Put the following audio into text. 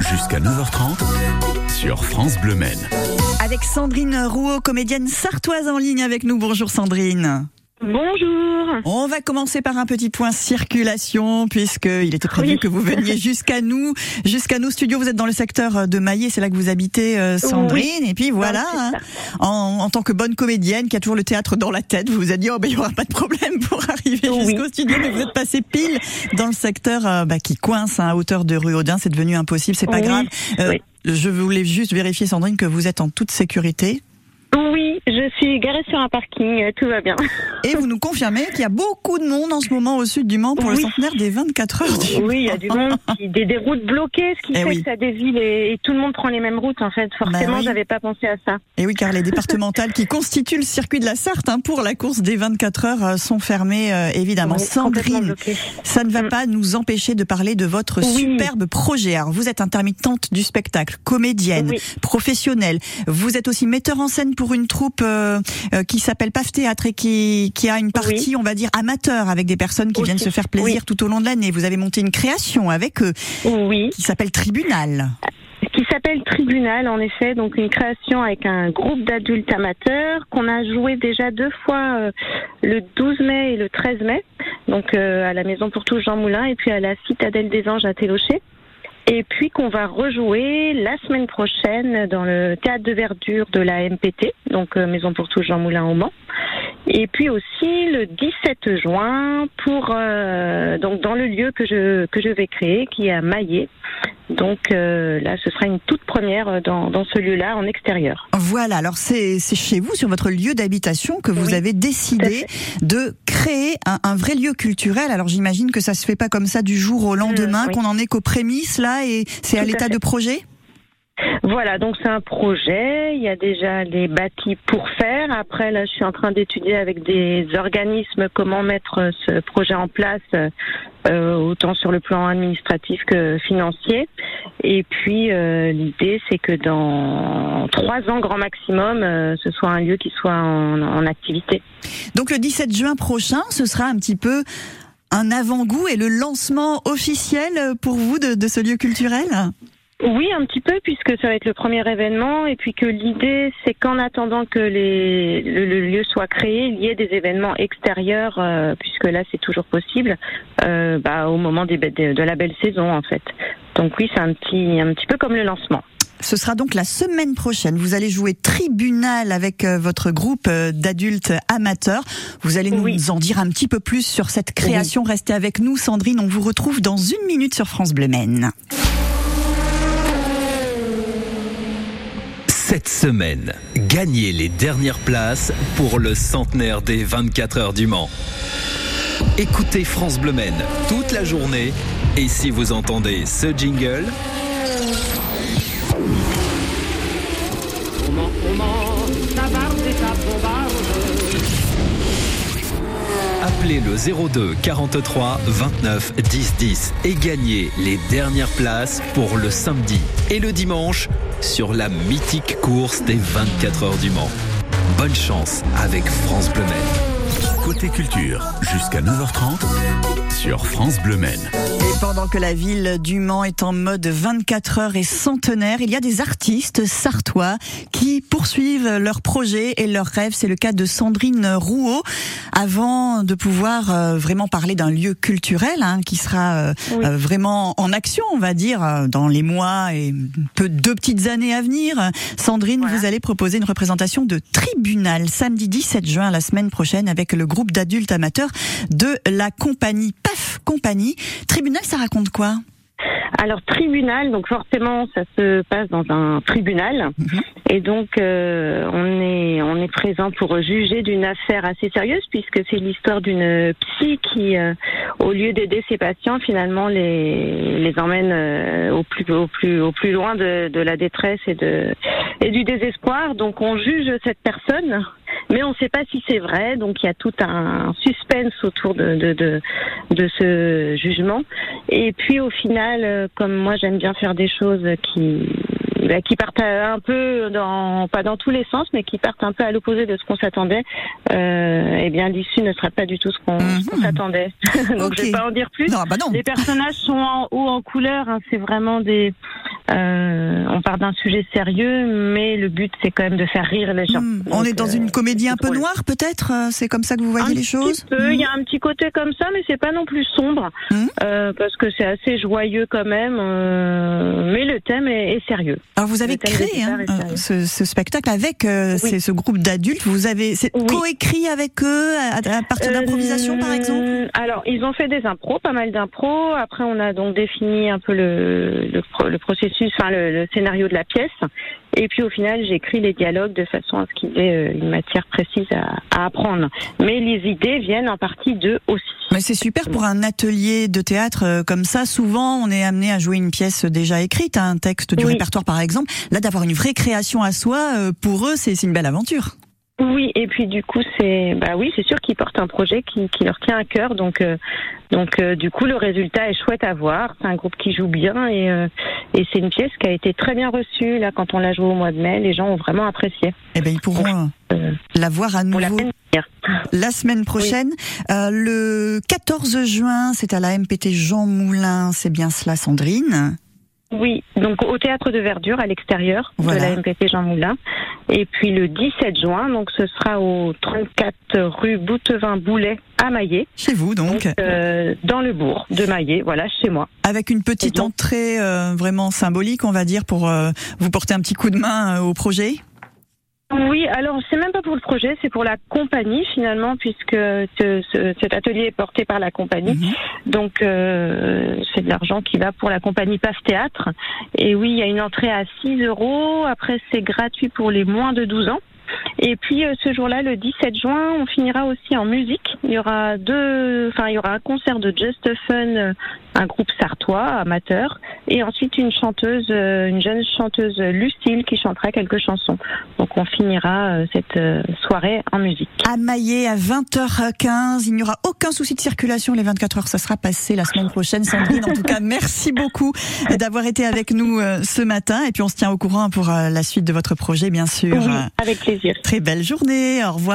jusqu'à 9h30 sur France Bleu Maine. Avec Sandrine Rouault, comédienne sartoise en ligne avec nous. Bonjour Sandrine. Bonjour. On va commencer par un petit point circulation puisqu'il était prévu Oui. que vous veniez jusqu'à nous, jusqu'à nos studios. Vous êtes dans le secteur de Maillé, c'est là que vous habitez, euh, Sandrine. Et puis voilà, hein, en, en tant que bonne comédienne qui a toujours le théâtre dans la tête, vous vous êtes dit oh ben il y aura pas de problème pour arriver Oui. jusqu'au studio, mais vous êtes passé pile dans le secteur euh, bah, qui coince hein, à hauteur de rue Audin. C'est devenu impossible, c'est pas grave. Euh, Oui. Je voulais juste vérifier Sandrine que vous êtes en toute sécurité. Oui, je suis garée sur un parking, euh, tout va bien. Et vous nous confirmez qu'il y a beaucoup de monde en ce moment au sud du Mans pour le centenaire des 24 heures du Oui, il y a du monde, qui- des, des routes bloquées, ce qui Eh fait oui. que ça dévie et, et tout le monde prend les mêmes routes en fait. Forcément, Bah oui. j'avais pas pensé à ça. Et oui, car les départementales qui constituent le circuit de la Sarthe hein, pour la course des 24 heures euh, sont fermées, euh, évidemment. Sandrine, ça ne va Mm. pas nous empêcher de parler de votre superbe projet. Alors, vous êtes intermittente du spectacle, comédienne, professionnelle. Vous êtes aussi metteur en scène pour une troupe euh, euh, qui s'appelle PAF Théâtre et qui, qui a une partie, on va dire, amateur avec des personnes qui Aussi. viennent se faire plaisir Oui. tout au long de l'année. Vous avez monté une création avec eux Oui, qui s'appelle Tribunal. qui s'appelle Tribunal en effet, donc une création avec un groupe d'adultes amateurs qu'on a joué déjà deux fois euh, le 12 mai et le 13 mai, donc euh, à la Maison pour tous Jean Moulin et puis à la Citadelle des Anges à Télocher. Et puis qu'on va rejouer la semaine prochaine dans le théâtre de verdure de la MPT, donc euh, Maison pour tous Jean Moulin au Mans. Et puis aussi le 17 juin pour euh, donc dans le lieu que je que je vais créer qui est à Maillet. Donc euh, là ce sera une toute première euh, dans, dans ce lieu-là en extérieur. Voilà, alors c'est c'est chez vous, sur votre lieu d'habitation, que vous Oui, avez décidé de créer un, un vrai lieu culturel. Alors j'imagine que ça se fait pas comme ça du jour au lendemain, Mmh, oui. qu'on en est qu'aux prémices là, et c'est à l'état de projet? Voilà, donc c'est un projet, il y a déjà les bâtis pour faire. Après là je suis en train d'étudier avec des organismes comment mettre ce projet en place euh, autant sur le plan administratif que financier. Et puis euh, l'idée c'est que dans trois ans grand maximum euh, ce soit un lieu qui soit en, activité. Donc le 17 juin prochain, ce sera un petit peu un avant-goût et le lancement officiel pour vous de ce lieu culturel? Oui, un petit peu, puisque ça va être le premier événement, et puis que l'idée, c'est qu'en attendant que les, le, le lieu soit créé, il y ait des événements extérieurs, euh, puisque là, c'est toujours possible, euh, bah, au moment des, de, de la belle saison, en fait. Donc oui, c'est un petit, un petit peu comme le lancement. Ce sera donc la semaine prochaine. Vous allez jouer Tribunal avec euh, votre groupe d'adultes amateurs. Vous allez nous Oui. en dire un petit peu plus sur cette création. Restez avec nous, Sandrine. On vous retrouve dans une minute sur France Bleu Maine. Cette semaine, gagnez les dernières places pour le centenaire des 24 heures du Mans. Écoutez France Bleu Maine toute la journée et si vous entendez ce jingle, appelez le 02 43 29 10 10 et gagnez les dernières places pour le samedi et le dimanche sur la mythique course des 24 heures du Mans. Bonne chance avec France Bleu. Côté culture, jusqu'à 9h30 sur France Bleu Maine. Et pendant que la ville du Mans est en mode 24 heures et centenaire, il y a des artistes sartois qui poursuivent leurs projets et leurs rêves. C'est le cas de Sandrine Rouault. Avant de pouvoir euh, vraiment parler d'un lieu culturel hein, qui sera euh, Oui. euh, vraiment en action, on va dire, dans les mois et peu deux petites années à venir, Sandrine, Voilà. vous allez proposer une représentation de Tribunal samedi 17 juin la semaine prochaine avec le groupe d'adultes amateurs de la compagnie PAF Compagnie. Tribunal, ça raconte quoi? Alors tribunal, donc forcément ça se passe dans un tribunal Mhm. et donc euh, on est on est présent pour juger d'une affaire assez sérieuse puisque c'est l'histoire d'une psy qui euh, au lieu d'aider ses patients finalement les les emmène euh, au plus au plus au plus loin de, de la détresse et de et du désespoir. Donc on juge cette personne mais on ne sait pas si c'est vrai, donc il y a tout un suspense autour de, ce jugement. Et puis au final, euh, comme moi j'aime bien faire des choses qui bah, qui partent un peu dans, pas dans tous les sens, mais qui partent un peu à l'opposé de ce qu'on s'attendait, euh, eh bien l'issue ne sera pas du tout ce qu'on qu'on s'attendait. Donc Ok. je vais pas en dire plus. Non, bah non. Les personnages sont en haut en couleur, hein, c'est vraiment des. euh, on part d'un sujet sérieux, mais le but c'est quand même de faire rire les gens. Hmm, Donc, On est dans euh, une comédie un peu drôle. noire, peut-être euh, C'est comme ça que vous voyez un les choses il y Hmm. a un petit côté comme ça, mais c'est pas non plus sombre, Mhm. euh, parce que c'est assez joyeux quand même. euh, mais le thème est, est sérieux. Alors vous avez créé hein, euh, ce, ce spectacle avec euh, Oui. ce groupe d'adultes. Vous avez Oui. coécrit avec eux à, à partir d'improvisation, par Euh, exemple Alors, ils ont fait des impros, pas mal d'impros. Après, on a donc défini un peu le, le, le processus, enfin le, le scénario de la pièce. Et puis, au final, j'ai écrit les dialogues de façon à ce qu'ils aient euh, une matière précise à, à apprendre. Mais les idées viennent en partie d'eux aussi. Mais c'est super pour un atelier de théâtre euh, comme ça. Souvent, on est amené à jouer une pièce déjà écrite, un texte du Oui. répertoire, par exemple. Là, d'avoir une vraie création à soi, euh, pour eux, c'est c'est une belle aventure. Oui, et puis du coup, c'est bah oui, c'est sûr qu'ils portent un projet qui, qui leur tient à cœur. Donc, euh, donc euh, du coup, le résultat est chouette à voir. C'est un groupe qui joue bien et, euh, et c'est une pièce qui a été très bien reçue. Là, quand on l'a jouée au mois de mai, les gens ont vraiment apprécié. Eh ben, ils pourront euh, Euh, la voir à nouveau la semaine prochaine. Euh, le 14 juin, c'est à la MPT Jean Moulin. C'est bien cela, Sandrine Oui, donc au théâtre de Verdure à l'extérieur Voilà. de la MPT Jean Moulin. Et puis le 17 juin, donc ce sera au 34 rue Boutevin-Boulet à Maillet, Chez vous, donc. donc euh, dans le bourg de Maillet, voilà, chez moi. Avec une petite donc- entrée euh, vraiment symbolique, on va dire, pour euh, vous porter un petit coup de main euh, au projet? Oui, alors c'est même pas pour le projet, c'est pour la compagnie finalement, puisque ce- ce- cet atelier est porté par la compagnie. Mhm. Donc euh, c'est de l'argent qui va pour la compagnie PAF Théâtre. Et oui, il y a une entrée à 6 euros. Après, c'est gratuit pour les moins de 12 ans. Et puis euh, ce jour-là, le 17 juin, on finira aussi en musique. Il y aura deux, enfin il y aura un concert de Just Fun, euh, un groupe sartois amateur, et ensuite une chanteuse, euh, une jeune chanteuse Lucille qui chantera quelques chansons. Donc on finira euh, cette soirée en musique. À Maillet, à 20h15, il n'y aura aucun souci de circulation les 24 heures. Ça sera passé la semaine prochaine, Sandrine. En tout cas, merci beaucoup d'avoir été avec nous ce matin. Et puis, on se tient au courant pour la suite de votre projet, bien sûr. Oui, avec Très belle journée. Au revoir.